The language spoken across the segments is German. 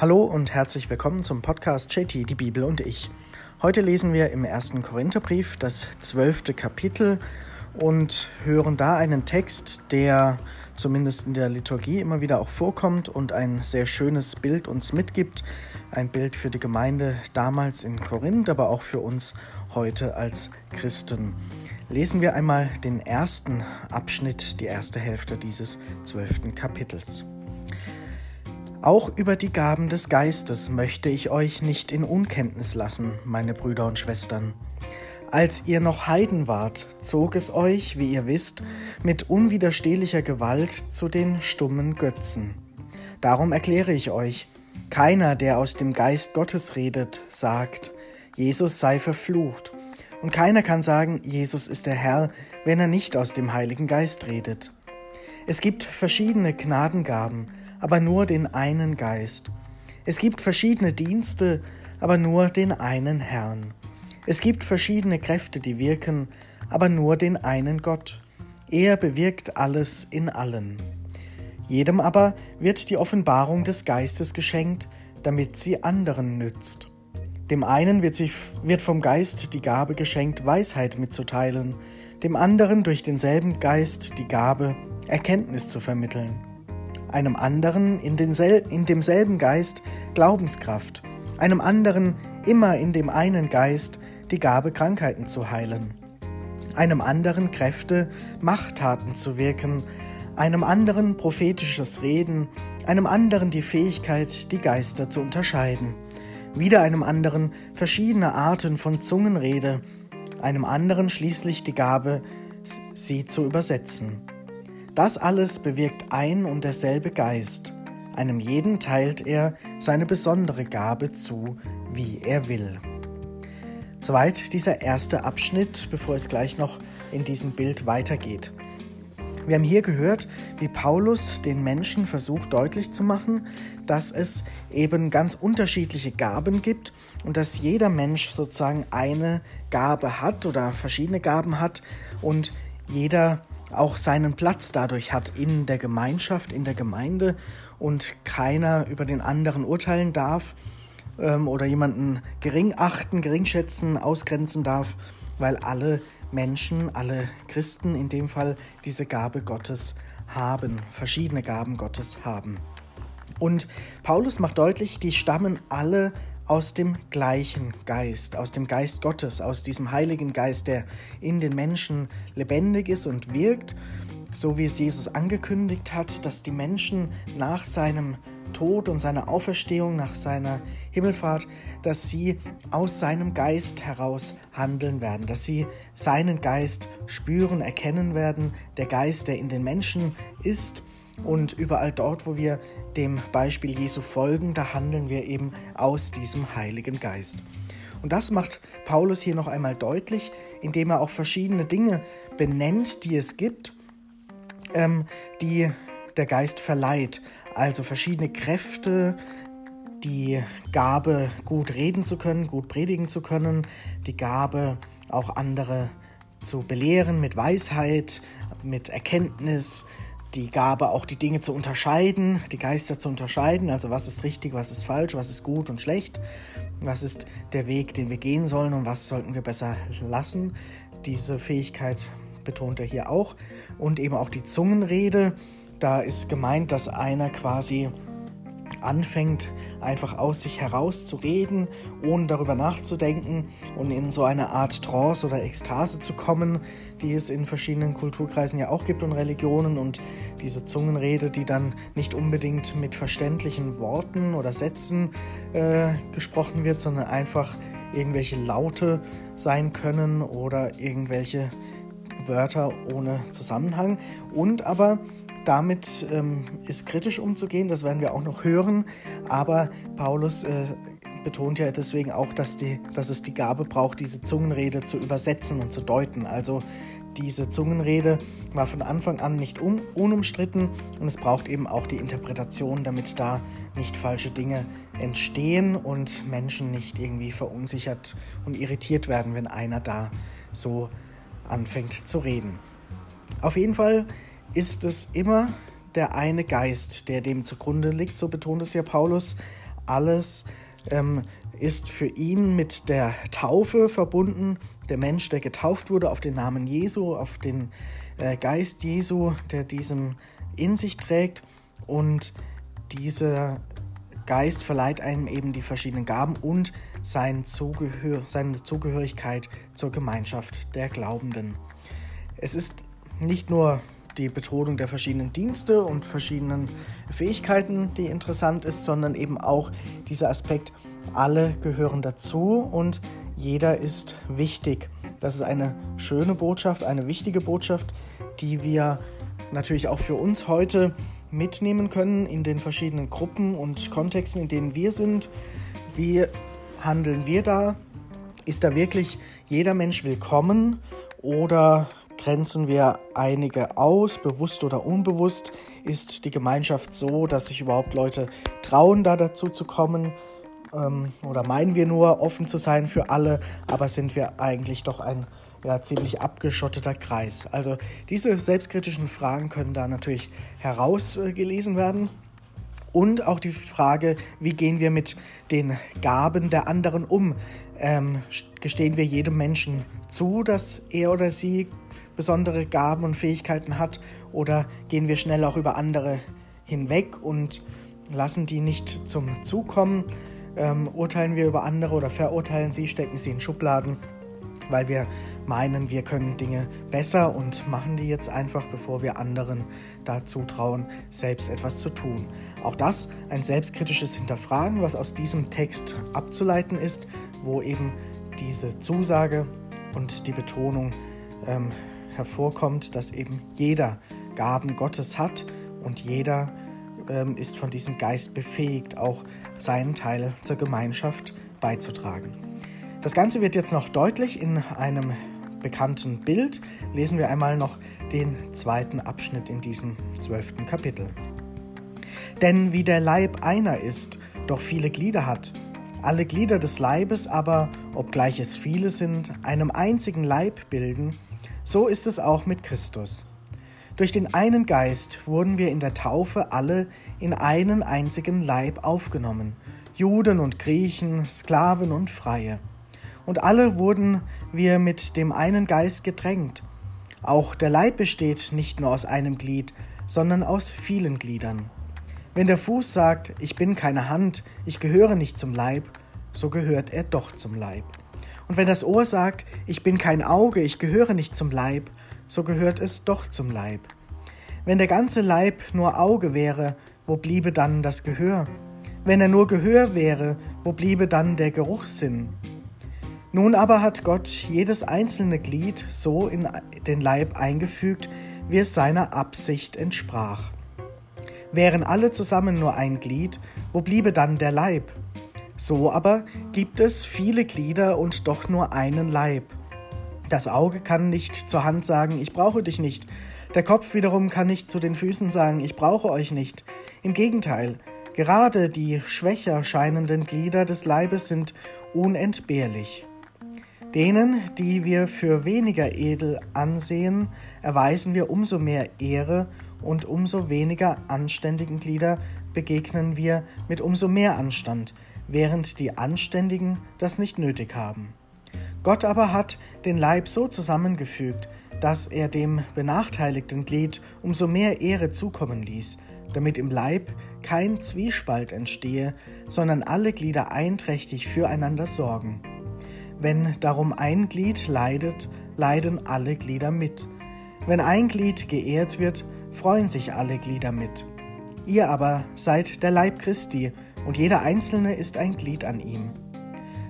Hallo und herzlich willkommen zum Podcast JT, die Bibel und ich. Heute lesen wir im ersten Korintherbrief das zwölfte Kapitel und hören da einen Text, der zumindest in der Liturgie immer wieder auch vorkommt und ein sehr schönes Bild uns mitgibt. Ein Bild für die Gemeinde damals in Korinth, aber auch für uns heute als Christen. Lesen wir einmal den ersten Abschnitt, die erste Hälfte dieses zwölften Kapitels. Auch über die Gaben des Geistes möchte ich euch nicht in Unkenntnis lassen, meine Brüder und Schwestern. Als ihr noch Heiden wart, zog es euch, wie ihr wisst, mit unwiderstehlicher Gewalt zu den stummen Götzen. Darum erkläre ich euch, keiner, der aus dem Geist Gottes redet, sagt, Jesus sei verflucht. Und keiner kann sagen, Jesus ist der Herr, wenn er nicht aus dem Heiligen Geist redet. Es gibt verschiedene Gnadengaben, aber nur den einen Geist. Es gibt verschiedene Dienste, aber nur den einen Herrn. Es gibt verschiedene Kräfte, die wirken, aber nur den einen Gott. Er bewirkt alles in allen. Jedem aber wird die Offenbarung des Geistes geschenkt, damit sie anderen nützt. Dem einen wird, sich, wird vom Geist die Gabe geschenkt, Weisheit mitzuteilen, dem anderen durch denselben Geist die Gabe, Erkenntnis zu vermitteln einem anderen in, densel in demselben Geist Glaubenskraft, einem anderen immer in dem einen Geist die Gabe Krankheiten zu heilen, einem anderen Kräfte, Machttaten zu wirken, einem anderen prophetisches Reden, einem anderen die Fähigkeit, die Geister zu unterscheiden, wieder einem anderen verschiedene Arten von Zungenrede, einem anderen schließlich die Gabe, sie zu übersetzen. Das alles bewirkt ein und derselbe Geist. Einem jeden teilt er seine besondere Gabe zu, wie er will. Soweit dieser erste Abschnitt, bevor es gleich noch in diesem Bild weitergeht. Wir haben hier gehört, wie Paulus den Menschen versucht deutlich zu machen, dass es eben ganz unterschiedliche Gaben gibt und dass jeder Mensch sozusagen eine Gabe hat oder verschiedene Gaben hat und jeder auch seinen Platz dadurch hat in der Gemeinschaft, in der Gemeinde und keiner über den anderen urteilen darf ähm, oder jemanden gering achten, gering schätzen, ausgrenzen darf, weil alle Menschen, alle Christen in dem Fall diese Gabe Gottes haben, verschiedene Gaben Gottes haben. Und Paulus macht deutlich, die stammen alle aus dem gleichen Geist, aus dem Geist Gottes, aus diesem Heiligen Geist, der in den Menschen lebendig ist und wirkt, so wie es Jesus angekündigt hat, dass die Menschen nach seinem Tod und seiner Auferstehung, nach seiner Himmelfahrt, dass sie aus seinem Geist heraus handeln werden, dass sie seinen Geist spüren, erkennen werden, der Geist, der in den Menschen ist und überall dort, wo wir dem Beispiel Jesu folgen, da handeln wir eben aus diesem Heiligen Geist. Und das macht Paulus hier noch einmal deutlich, indem er auch verschiedene Dinge benennt, die es gibt, ähm, die der Geist verleiht. Also verschiedene Kräfte, die Gabe, gut reden zu können, gut predigen zu können, die Gabe, auch andere zu belehren mit Weisheit, mit Erkenntnis, die Gabe, auch die Dinge zu unterscheiden, die Geister zu unterscheiden, also was ist richtig, was ist falsch, was ist gut und schlecht, was ist der Weg, den wir gehen sollen und was sollten wir besser lassen. Diese Fähigkeit betont er hier auch. Und eben auch die Zungenrede, da ist gemeint, dass einer quasi anfängt, einfach aus sich heraus zu reden, ohne darüber nachzudenken und in so eine Art Trance oder Ekstase zu kommen, die es in verschiedenen Kulturkreisen ja auch gibt und Religionen. Und diese Zungenrede, die dann nicht unbedingt mit verständlichen Worten oder Sätzen äh, gesprochen wird, sondern einfach irgendwelche Laute sein können oder irgendwelche Wörter ohne Zusammenhang. Und aber damit ähm, ist kritisch umzugehen, das werden wir auch noch hören, aber Paulus äh, betont ja deswegen auch, dass, die, dass es die Gabe braucht, diese Zungenrede zu übersetzen und zu deuten. Also diese Zungenrede war von Anfang an nicht un unumstritten und es braucht eben auch die Interpretation, damit da nicht falsche Dinge entstehen und Menschen nicht irgendwie verunsichert und irritiert werden, wenn einer da so anfängt zu reden. Auf jeden Fall ist es immer der eine Geist, der dem zugrunde liegt, so betont es ja Paulus. alles ähm, ist für ihn mit der Taufe verbunden. Der Mensch, der getauft wurde auf den Namen Jesu, auf den äh, Geist Jesu, der diesen in sich trägt. Und dieser Geist verleiht einem eben die verschiedenen Gaben und sein Zugehör, seine Zugehörigkeit zur Gemeinschaft der Glaubenden. Es ist nicht nur die Betonung der verschiedenen Dienste und verschiedenen Fähigkeiten, die interessant ist, sondern eben auch dieser Aspekt, alle gehören dazu und jeder ist wichtig. Das ist eine schöne Botschaft, eine wichtige Botschaft, die wir natürlich auch für uns heute mitnehmen können in den verschiedenen Gruppen und Kontexten, in denen wir sind. Wie handeln wir da? Ist da wirklich jeder Mensch willkommen oder grenzen wir einige aus, bewusst oder unbewusst? Ist die Gemeinschaft so, dass sich überhaupt Leute trauen, da dazu zu kommen? Ähm, oder meinen wir nur, offen zu sein für alle, aber sind wir eigentlich doch ein ja, ziemlich abgeschotteter Kreis? Also diese selbstkritischen Fragen können da natürlich herausgelesen werden. Und auch die Frage, wie gehen wir mit den Gaben der anderen um? Ähm, gestehen wir jedem Menschen zu, dass er oder sie besondere Gaben und Fähigkeiten hat oder gehen wir schnell auch über andere hinweg und lassen die nicht zum Zug kommen? Ähm, urteilen wir über andere oder verurteilen sie, stecken sie in Schubladen, weil wir meinen, wir können Dinge besser und machen die jetzt einfach, bevor wir anderen dazu trauen, selbst etwas zu tun. Auch das ein selbstkritisches Hinterfragen, was aus diesem Text abzuleiten ist, wo eben diese Zusage und die Betonung ähm, hervorkommt, dass eben jeder Gaben Gottes hat und jeder ähm, ist von diesem Geist befähigt, auch seinen Teil zur Gemeinschaft beizutragen. Das Ganze wird jetzt noch deutlich in einem bekannten Bild. Lesen wir einmal noch den zweiten Abschnitt in diesem zwölften Kapitel. Denn wie der Leib einer ist, doch viele Glieder hat, alle Glieder des Leibes aber, obgleich es viele sind, einem einzigen Leib bilden, so ist es auch mit Christus. Durch den einen Geist wurden wir in der Taufe alle in einen einzigen Leib aufgenommen, Juden und Griechen, Sklaven und Freie. Und alle wurden wir mit dem einen Geist gedrängt. Auch der Leib besteht nicht nur aus einem Glied, sondern aus vielen Gliedern. Wenn der Fuß sagt, ich bin keine Hand, ich gehöre nicht zum Leib, so gehört er doch zum Leib. Und wenn das Ohr sagt, ich bin kein Auge, ich gehöre nicht zum Leib, so gehört es doch zum Leib. Wenn der ganze Leib nur Auge wäre, wo bliebe dann das Gehör? Wenn er nur Gehör wäre, wo bliebe dann der Geruchssinn? Nun aber hat Gott jedes einzelne Glied so in den Leib eingefügt, wie es seiner Absicht entsprach. Wären alle zusammen nur ein Glied, wo bliebe dann der Leib? So aber gibt es viele Glieder und doch nur einen Leib. Das Auge kann nicht zur Hand sagen, ich brauche dich nicht. Der Kopf wiederum kann nicht zu den Füßen sagen, ich brauche euch nicht. Im Gegenteil, gerade die schwächer scheinenden Glieder des Leibes sind unentbehrlich. Denen, die wir für weniger edel ansehen, erweisen wir umso mehr Ehre und umso weniger anständigen Glieder begegnen wir mit umso mehr Anstand, während die Anständigen das nicht nötig haben. Gott aber hat den Leib so zusammengefügt, dass er dem benachteiligten Glied umso mehr Ehre zukommen ließ, damit im Leib kein Zwiespalt entstehe, sondern alle Glieder einträchtig füreinander sorgen. Wenn darum ein Glied leidet, leiden alle Glieder mit. Wenn ein Glied geehrt wird, freuen sich alle Glieder mit. Ihr aber seid der Leib Christi und jeder Einzelne ist ein Glied an ihm.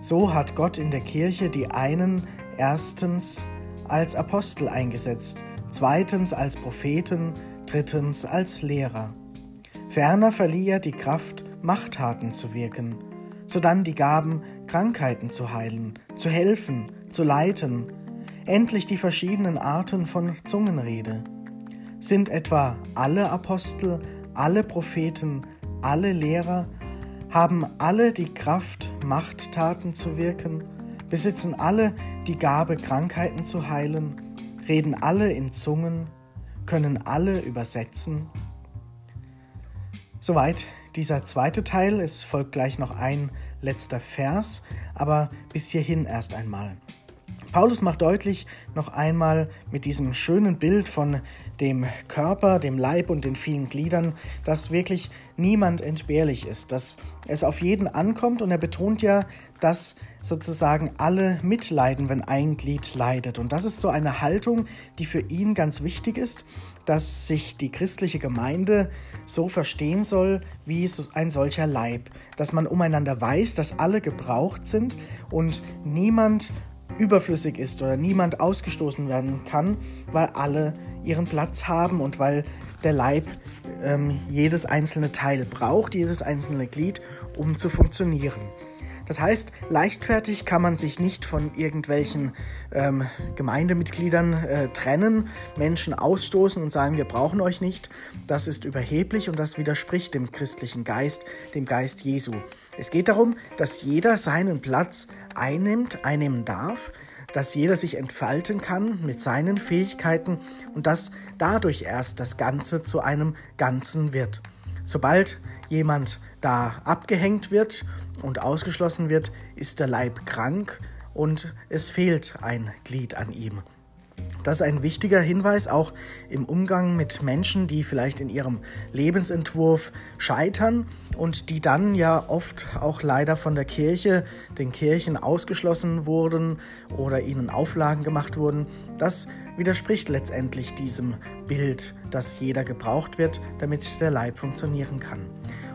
So hat Gott in der Kirche die einen erstens als Apostel eingesetzt, zweitens als Propheten, drittens als Lehrer. Ferner verlieh er die Kraft, Machttaten zu wirken, sodann die Gaben, Krankheiten zu heilen, zu helfen, zu leiten, endlich die verschiedenen Arten von Zungenrede. Sind etwa alle Apostel, alle Propheten, alle Lehrer, haben alle die Kraft, Machttaten zu wirken, besitzen alle die Gabe, Krankheiten zu heilen, reden alle in Zungen, können alle übersetzen. Soweit dieser zweite Teil. Es folgt gleich noch ein letzter Vers, aber bis hierhin erst einmal. Paulus macht deutlich noch einmal mit diesem schönen Bild von dem Körper, dem Leib und den vielen Gliedern, dass wirklich niemand entbehrlich ist, dass es auf jeden ankommt und er betont ja, dass sozusagen alle mitleiden, wenn ein Glied leidet. Und das ist so eine Haltung, die für ihn ganz wichtig ist, dass sich die christliche Gemeinde so verstehen soll wie ein solcher Leib, dass man umeinander weiß, dass alle gebraucht sind und niemand überflüssig ist oder niemand ausgestoßen werden kann, weil alle ihren Platz haben und weil der Leib ähm, jedes einzelne Teil braucht, jedes einzelne Glied, um zu funktionieren. Das heißt, leichtfertig kann man sich nicht von irgendwelchen ähm, Gemeindemitgliedern äh, trennen, Menschen ausstoßen und sagen, wir brauchen euch nicht. Das ist überheblich und das widerspricht dem christlichen Geist, dem Geist Jesu. Es geht darum, dass jeder seinen Platz einnimmt, einnehmen darf, dass jeder sich entfalten kann mit seinen Fähigkeiten und dass dadurch erst das Ganze zu einem Ganzen wird. Sobald jemand da abgehängt wird und ausgeschlossen wird, ist der Leib krank und es fehlt ein Glied an ihm. Das ist ein wichtiger Hinweis auch im Umgang mit Menschen, die vielleicht in ihrem Lebensentwurf scheitern und die dann ja oft auch leider von der Kirche, den Kirchen ausgeschlossen wurden oder ihnen Auflagen gemacht wurden. Das widerspricht letztendlich diesem Bild, dass jeder gebraucht wird, damit der Leib funktionieren kann.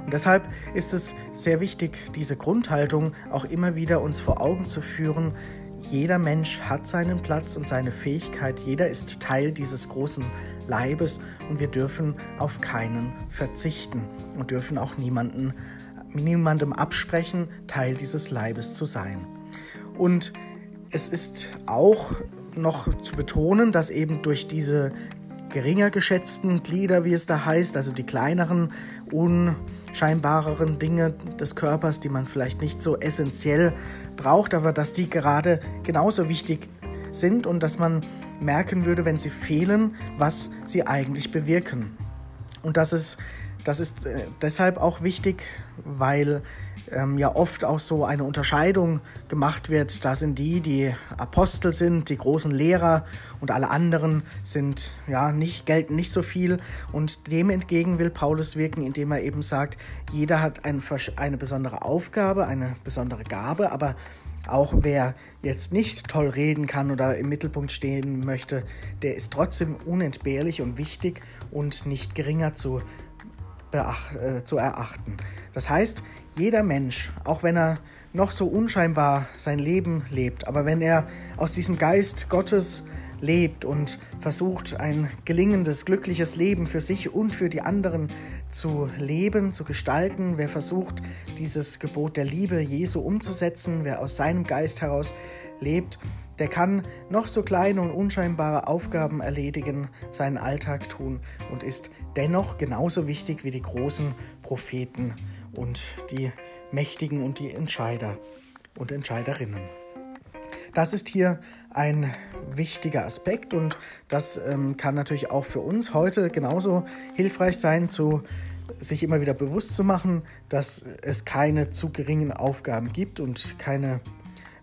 Und deshalb ist es sehr wichtig, diese Grundhaltung auch immer wieder uns vor Augen zu führen, jeder Mensch hat seinen Platz und seine Fähigkeit, jeder ist Teil dieses großen Leibes und wir dürfen auf keinen verzichten und dürfen auch niemanden, niemandem absprechen, Teil dieses Leibes zu sein. Und es ist auch noch zu betonen, dass eben durch diese geringer geschätzten Glieder, wie es da heißt, also die kleineren, unscheinbareren Dinge des Körpers, die man vielleicht nicht so essentiell braucht, aber dass die gerade genauso wichtig sind und dass man merken würde, wenn sie fehlen, was sie eigentlich bewirken. Und das ist, das ist äh, deshalb auch wichtig, weil ähm, ja oft auch so eine Unterscheidung gemacht wird. Da sind die, die Apostel sind, die großen Lehrer und alle anderen sind ja nicht gelten nicht so viel. Und dem entgegen will Paulus wirken, indem er eben sagt, jeder hat ein, eine besondere Aufgabe, eine besondere Gabe, aber auch wer jetzt nicht toll reden kann oder im Mittelpunkt stehen möchte, der ist trotzdem unentbehrlich und wichtig und nicht geringer zu, äh, zu erachten. Das heißt, jeder Mensch, auch wenn er noch so unscheinbar sein Leben lebt, aber wenn er aus diesem Geist Gottes lebt und versucht, ein gelingendes, glückliches Leben für sich und für die anderen zu leben, zu gestalten, wer versucht, dieses Gebot der Liebe Jesu umzusetzen, wer aus seinem Geist heraus lebt, der kann noch so kleine und unscheinbare Aufgaben erledigen, seinen Alltag tun und ist dennoch genauso wichtig wie die großen Propheten und die Mächtigen und die Entscheider und Entscheiderinnen. Das ist hier ein wichtiger Aspekt und das ähm, kann natürlich auch für uns heute genauso hilfreich sein, zu sich immer wieder bewusst zu machen, dass es keine zu geringen Aufgaben gibt und keine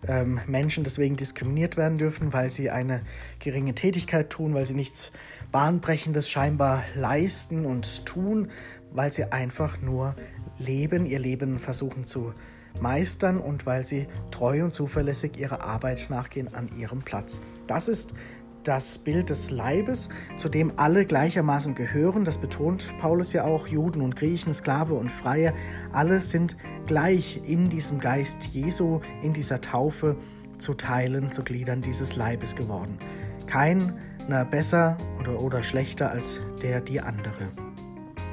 ähm, Menschen deswegen diskriminiert werden dürfen, weil sie eine geringe Tätigkeit tun, weil sie nichts Bahnbrechendes scheinbar leisten und tun, weil sie einfach nur leben, ihr Leben versuchen zu meistern und weil sie treu und zuverlässig ihrer Arbeit nachgehen an ihrem Platz. Das ist das Bild des Leibes, zu dem alle gleichermaßen gehören. Das betont Paulus ja auch. Juden und Griechen, Sklave und Freie, alle sind gleich in diesem Geist Jesu, in dieser Taufe zu Teilen, zu Gliedern dieses Leibes geworden. Keiner besser oder, oder schlechter als der die andere.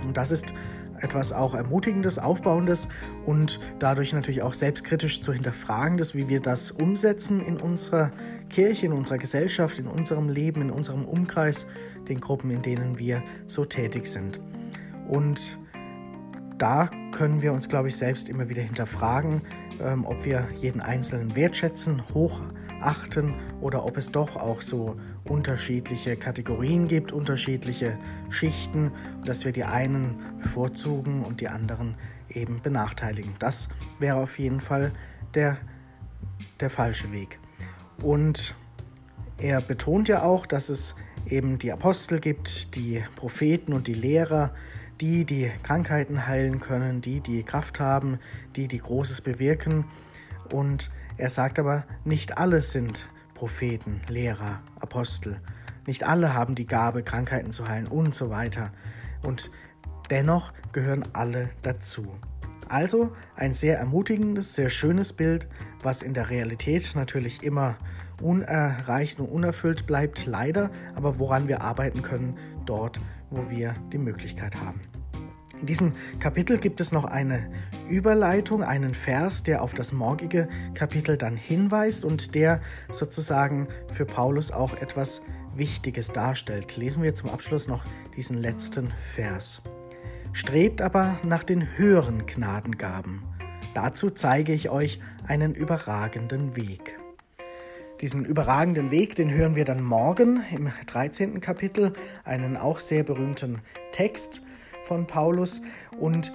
Und das ist etwas auch Ermutigendes, Aufbauendes und dadurch natürlich auch selbstkritisch zu hinterfragendes, wie wir das umsetzen in unserer Kirche, in unserer Gesellschaft, in unserem Leben, in unserem Umkreis, den Gruppen, in denen wir so tätig sind. Und da können wir uns, glaube ich, selbst immer wieder hinterfragen, ähm, ob wir jeden Einzelnen wertschätzen, hochachten oder ob es doch auch so unterschiedliche Kategorien gibt, unterschiedliche Schichten, dass wir die einen bevorzugen und die anderen eben benachteiligen. Das wäre auf jeden Fall der, der falsche Weg. Und er betont ja auch, dass es eben die Apostel gibt, die Propheten und die Lehrer, die die Krankheiten heilen können, die die Kraft haben, die die Großes bewirken. Und er sagt aber, nicht alle sind Propheten, Lehrer, Apostel. Nicht alle haben die Gabe, Krankheiten zu heilen und so weiter. Und dennoch gehören alle dazu. Also ein sehr ermutigendes, sehr schönes Bild, was in der Realität natürlich immer unerreicht und unerfüllt bleibt, leider, aber woran wir arbeiten können, dort, wo wir die Möglichkeit haben. In diesem Kapitel gibt es noch eine Überleitung, einen Vers, der auf das morgige Kapitel dann hinweist und der sozusagen für Paulus auch etwas Wichtiges darstellt. Lesen wir zum Abschluss noch diesen letzten Vers. Strebt aber nach den höheren Gnadengaben. Dazu zeige ich euch einen überragenden Weg. Diesen überragenden Weg, den hören wir dann morgen im 13. Kapitel, einen auch sehr berühmten Text von Paulus. Und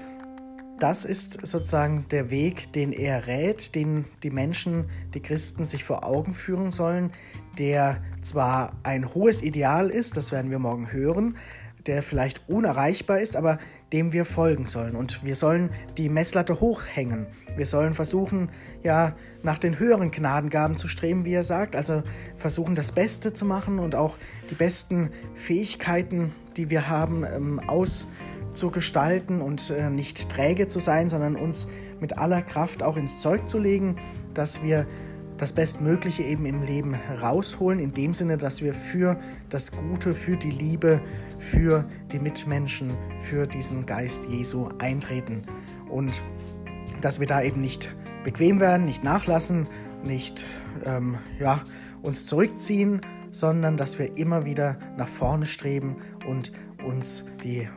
das ist sozusagen der Weg, den er rät, den die Menschen, die Christen sich vor Augen führen sollen, der zwar ein hohes Ideal ist, das werden wir morgen hören, der vielleicht unerreichbar ist, aber dem wir folgen sollen. Und wir sollen die Messlatte hochhängen. Wir sollen versuchen, ja, nach den höheren Gnadengaben zu streben, wie er sagt. Also versuchen, das Beste zu machen und auch die besten Fähigkeiten, die wir haben, ähm, auszugestalten und äh, nicht träge zu sein, sondern uns mit aller Kraft auch ins Zeug zu legen, dass wir das Bestmögliche eben im Leben herausholen, in dem Sinne, dass wir für das Gute, für die Liebe, für die Mitmenschen, für diesen Geist Jesu eintreten. Und dass wir da eben nicht bequem werden, nicht nachlassen, nicht ähm, ja, uns zurückziehen, sondern dass wir immer wieder nach vorne streben und uns die,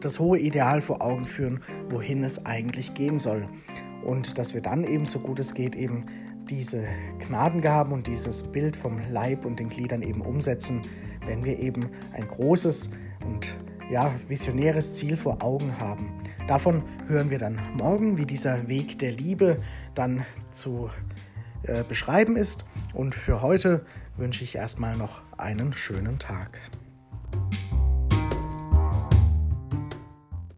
das hohe Ideal vor Augen führen, wohin es eigentlich gehen soll. Und dass wir dann eben, so gut es geht, eben diese Gnadengaben und dieses Bild vom Leib und den Gliedern eben umsetzen, wenn wir eben ein großes und ja, visionäres Ziel vor Augen haben. Davon hören wir dann morgen, wie dieser Weg der Liebe dann zu äh, beschreiben ist. Und für heute wünsche ich erstmal noch einen schönen Tag.